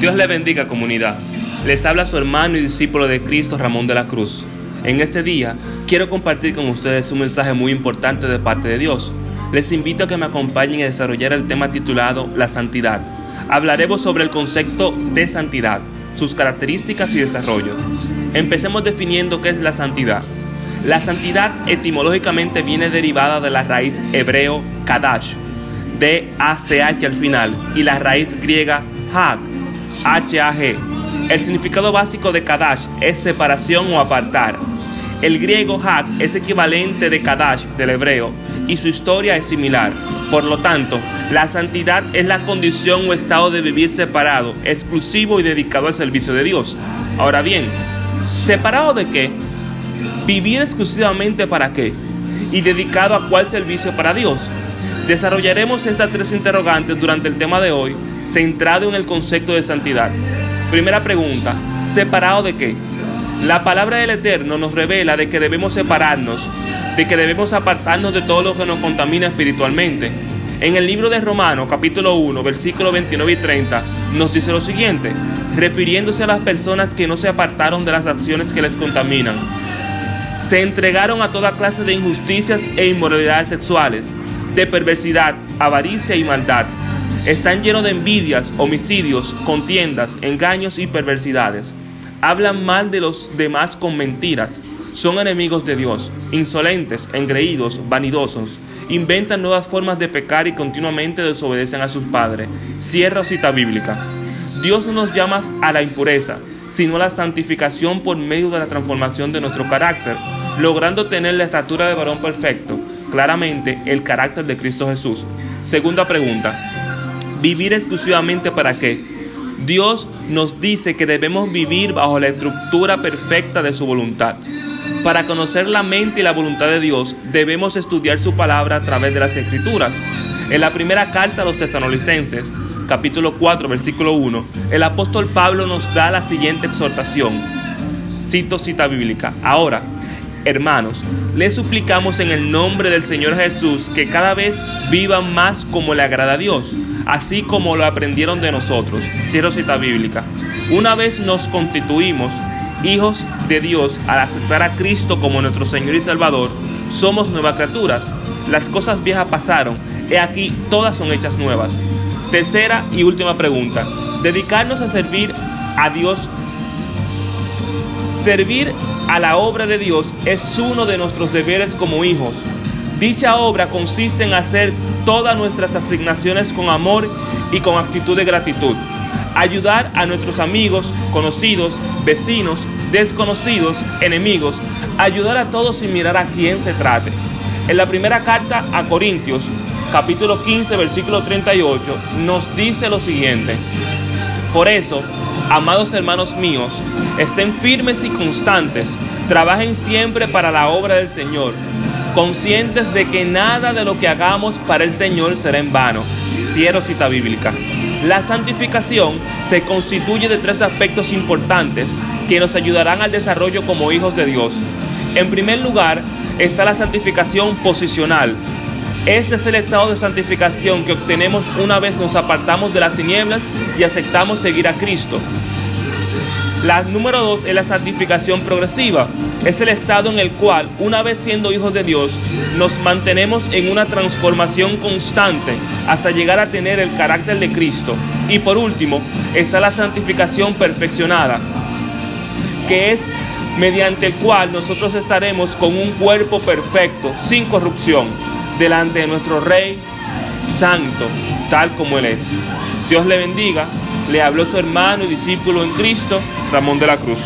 Dios le bendiga comunidad. Les habla su hermano y discípulo de Cristo Ramón de la Cruz. En este día quiero compartir con ustedes un mensaje muy importante de parte de Dios. Les invito a que me acompañen a desarrollar el tema titulado La Santidad. Hablaremos sobre el concepto de santidad, sus características y desarrollo. Empecemos definiendo qué es la santidad. La santidad etimológicamente viene derivada de la raíz hebreo kadash, D-A-C-H al final, y la raíz griega hag, H-A-G. El significado básico de kadash es separación o apartar. El griego hag es equivalente de kadash del hebreo y su historia es similar. Por lo tanto, la santidad es la condición o estado de vivir separado, exclusivo y dedicado al servicio de Dios. Ahora bien, ¿separado de qué? ¿Vivir exclusivamente para qué? ¿Y dedicado a cuál servicio para Dios? Desarrollaremos estas tres interrogantes durante el tema de hoy, centrado en el concepto de santidad. Primera pregunta, ¿separado de qué? La palabra del Eterno nos revela de que debemos separarnos, de que debemos apartarnos de todo lo que nos contamina espiritualmente. En el libro de Romanos, capítulo 1, versículos 29 y 30, nos dice lo siguiente, refiriéndose a las personas que no se apartaron de las acciones que les contaminan. Se entregaron a toda clase de injusticias e inmoralidades sexuales, de perversidad, avaricia y maldad. Están llenos de envidias, homicidios, contiendas, engaños y perversidades. Hablan mal de los demás con mentiras. Son enemigos de Dios, insolentes, engreídos, vanidosos. Inventan nuevas formas de pecar y continuamente desobedecen a sus padres. Cierra cita bíblica. Dios no nos llama a la impureza, sino a la santificación por medio de la transformación de nuestro carácter, logrando tener la estatura de varón perfecto, claramente el carácter de Cristo Jesús. Segunda pregunta, ¿vivir exclusivamente para qué? Dios nos dice que debemos vivir bajo la estructura perfecta de su voluntad. Para conocer la mente y la voluntad de Dios, debemos estudiar su palabra a través de las escrituras. En la primera carta a los tesanolicenses, capítulo 4, versículo 1, el apóstol Pablo nos da la siguiente exhortación. Cito cita bíblica. Ahora, Hermanos, les suplicamos en el nombre del Señor Jesús que cada vez vivan más como le agrada a Dios, así como lo aprendieron de nosotros. Cierro cita bíblica. Una vez nos constituimos hijos de Dios al aceptar a Cristo como nuestro Señor y Salvador, somos nuevas criaturas. Las cosas viejas pasaron, he aquí todas son hechas nuevas. Tercera y última pregunta. Dedicarnos a servir a Dios. Servir a la obra de Dios es uno de nuestros deberes como hijos. Dicha obra consiste en hacer todas nuestras asignaciones con amor y con actitud de gratitud. Ayudar a nuestros amigos, conocidos, vecinos, desconocidos, enemigos. Ayudar a todos sin mirar a quién se trate. En la primera carta a Corintios, capítulo 15, versículo 38, nos dice lo siguiente. Por eso, amados hermanos míos, estén firmes y constantes, trabajen siempre para la obra del Señor, conscientes de que nada de lo que hagamos para el Señor será en vano. Cierro cita bíblica. La santificación se constituye de tres aspectos importantes que nos ayudarán al desarrollo como hijos de Dios. En primer lugar, está la santificación posicional, este es el estado de santificación que obtenemos una vez nos apartamos de las tinieblas y aceptamos seguir a Cristo. La número dos es la santificación progresiva. Es el estado en el cual, una vez siendo hijos de Dios, nos mantenemos en una transformación constante hasta llegar a tener el carácter de Cristo. Y por último, está la santificación perfeccionada, que es mediante el cual nosotros estaremos con un cuerpo perfecto, sin corrupción delante de nuestro Rey Santo, tal como Él es. Dios le bendiga. Le habló su hermano y discípulo en Cristo, Ramón de la Cruz.